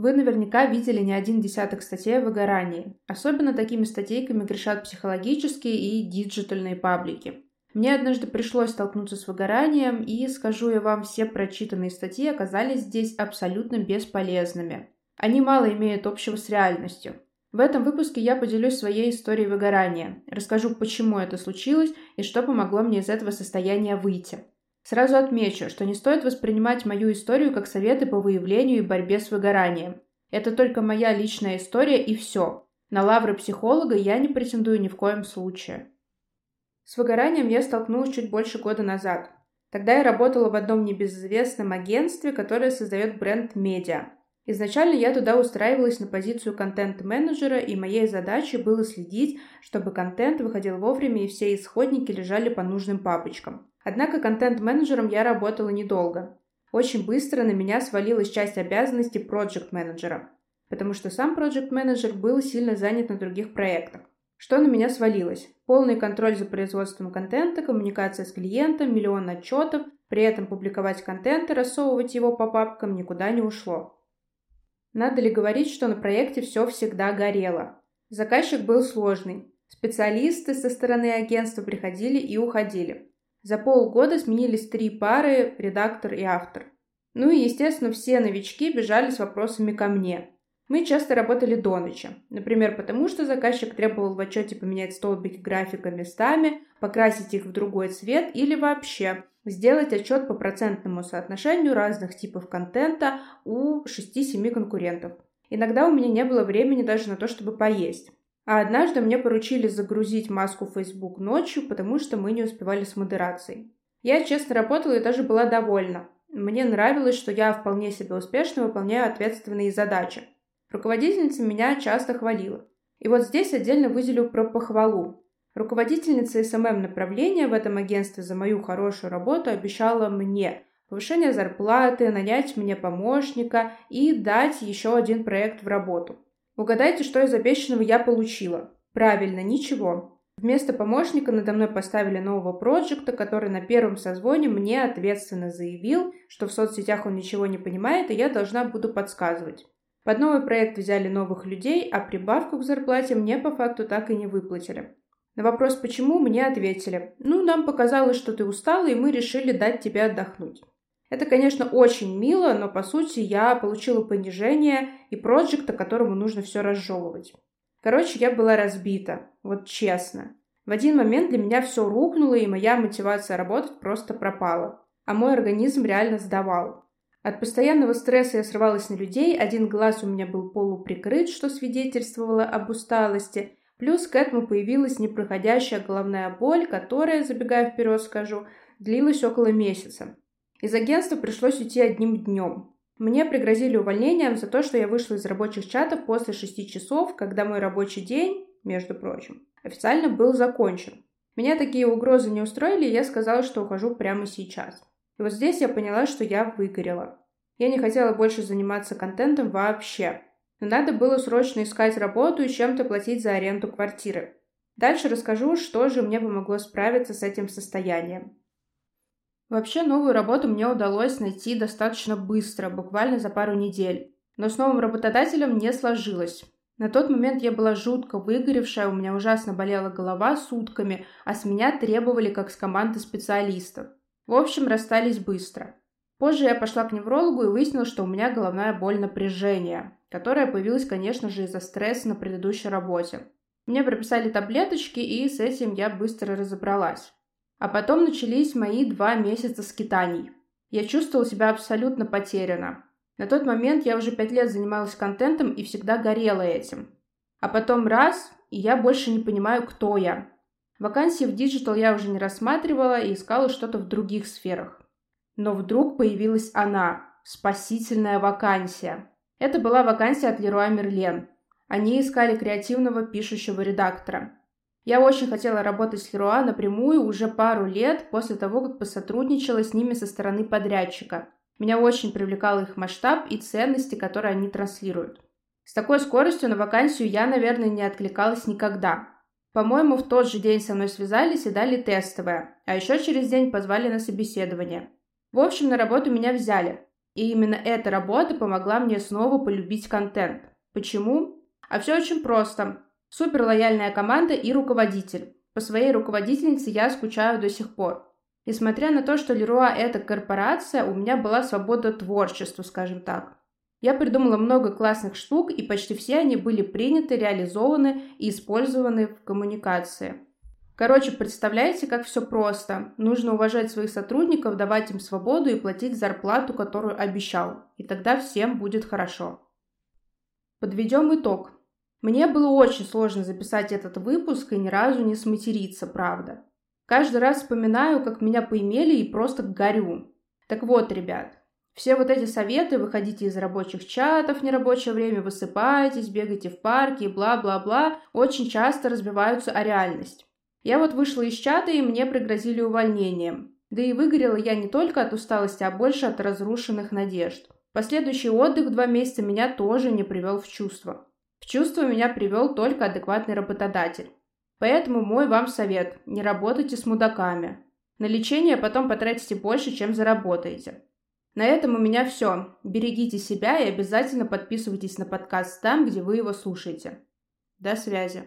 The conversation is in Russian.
Вы наверняка видели не один десяток статей о выгорании. Особенно такими статейками грешат психологические и диджитальные паблики. Мне однажды пришлось столкнуться с выгоранием, и, скажу я вам, все прочитанные статьи оказались здесь абсолютно бесполезными. Они мало имеют общего с реальностью. В этом выпуске я поделюсь своей историей выгорания, расскажу, почему это случилось и что помогло мне из этого состояния выйти. Сразу отмечу, что не стоит воспринимать мою историю как советы по выявлению и борьбе с выгоранием. Это только моя личная история и все. На лавры психолога я не претендую ни в коем случае. С выгоранием я столкнулась чуть больше года назад. Тогда я работала в одном небезызвестном агентстве, которое создает бренд медиа. Изначально я туда устраивалась на позицию контент-менеджера, и моей задачей было следить, чтобы контент выходил вовремя и все исходники лежали по нужным папочкам. Однако контент-менеджером я работала недолго. Очень быстро на меня свалилась часть обязанностей проект-менеджера, потому что сам проект-менеджер был сильно занят на других проектах. Что на меня свалилось? Полный контроль за производством контента, коммуникация с клиентом, миллион отчетов, при этом публиковать контент и рассовывать его по папкам никуда не ушло. Надо ли говорить, что на проекте все всегда горело? Заказчик был сложный. Специалисты со стороны агентства приходили и уходили. За полгода сменились три пары, редактор и автор. Ну и, естественно, все новички бежали с вопросами ко мне. Мы часто работали до ночи. Например, потому что заказчик требовал в отчете поменять столбики графика местами, покрасить их в другой цвет или вообще сделать отчет по процентному соотношению разных типов контента у 6-7 конкурентов. Иногда у меня не было времени даже на то, чтобы поесть. А однажды мне поручили загрузить маску в Facebook ночью, потому что мы не успевали с модерацией. Я честно работала и даже была довольна. Мне нравилось, что я вполне себе успешно выполняю ответственные задачи. Руководительница меня часто хвалила. И вот здесь отдельно выделю про похвалу. Руководительница СММ направления в этом агентстве за мою хорошую работу обещала мне повышение зарплаты, нанять мне помощника и дать еще один проект в работу. Угадайте, что из обещанного я получила? Правильно, ничего. Вместо помощника надо мной поставили нового проекта, который на первом созвоне мне ответственно заявил, что в соцсетях он ничего не понимает, и я должна буду подсказывать. Под новый проект взяли новых людей, а прибавку к зарплате мне по факту так и не выплатили. На вопрос «почему?» мне ответили «Ну, нам показалось, что ты устала, и мы решили дать тебе отдохнуть». Это, конечно, очень мило, но по сути я получила понижение и проекта, которому нужно все разжевывать. Короче, я была разбита, вот честно. В один момент для меня все рухнуло, и моя мотивация работать просто пропала. А мой организм реально сдавал. От постоянного стресса я срывалась на людей, один глаз у меня был полуприкрыт, что свидетельствовало об усталости, плюс к этому появилась непроходящая головная боль, которая, забегая вперед скажу, длилась около месяца. Из агентства пришлось уйти одним днем. Мне пригрозили увольнением за то, что я вышла из рабочих чатов после шести часов, когда мой рабочий день, между прочим, официально был закончен. Меня такие угрозы не устроили, и я сказала, что ухожу прямо сейчас. И вот здесь я поняла, что я выгорела. Я не хотела больше заниматься контентом вообще. Но надо было срочно искать работу и чем-то платить за аренду квартиры. Дальше расскажу, что же мне помогло справиться с этим состоянием. Вообще новую работу мне удалось найти достаточно быстро, буквально за пару недель. Но с новым работодателем не сложилось. На тот момент я была жутко выгоревшая, у меня ужасно болела голова сутками, а с меня требовали как с команды специалистов. В общем, расстались быстро. Позже я пошла к неврологу и выяснила, что у меня головная боль напряжения, которая появилась, конечно же, из-за стресса на предыдущей работе. Мне прописали таблеточки, и с этим я быстро разобралась. А потом начались мои два месяца скитаний. Я чувствовала себя абсолютно потеряна. На тот момент я уже пять лет занималась контентом и всегда горела этим. А потом раз, и я больше не понимаю, кто я. Вакансии в digital я уже не рассматривала и искала что-то в других сферах. Но вдруг появилась она, спасительная вакансия. Это была вакансия от Леруа Мерлен. Они искали креативного пишущего редактора. Я очень хотела работать с Леруа напрямую уже пару лет после того, как посотрудничала с ними со стороны подрядчика. Меня очень привлекал их масштаб и ценности, которые они транслируют. С такой скоростью на вакансию я, наверное, не откликалась никогда. По-моему, в тот же день со мной связались и дали тестовое, а еще через день позвали на собеседование. В общем, на работу меня взяли. И именно эта работа помогла мне снова полюбить контент. Почему? А все очень просто. Супер лояльная команда и руководитель. По своей руководительнице я скучаю до сих пор. Несмотря на то, что Леруа – это корпорация, у меня была свобода творчества, скажем так. Я придумала много классных штук, и почти все они были приняты, реализованы и использованы в коммуникации. Короче, представляете, как все просто. Нужно уважать своих сотрудников, давать им свободу и платить зарплату, которую обещал. И тогда всем будет хорошо. Подведем итог. Мне было очень сложно записать этот выпуск и ни разу не сматериться, правда. Каждый раз вспоминаю, как меня поимели и просто горю. Так вот, ребят, все вот эти советы, выходите из рабочих чатов в нерабочее время, высыпайтесь, бегайте в парке и бла-бла-бла, очень часто разбиваются о реальность. Я вот вышла из чата, и мне пригрозили увольнением. Да и выгорела я не только от усталости, а больше от разрушенных надежд. Последующий отдых два месяца меня тоже не привел в чувство. В чувство меня привел только адекватный работодатель. Поэтому мой вам совет – не работайте с мудаками. На лечение потом потратите больше, чем заработаете. На этом у меня все. Берегите себя и обязательно подписывайтесь на подкаст там, где вы его слушаете. До связи.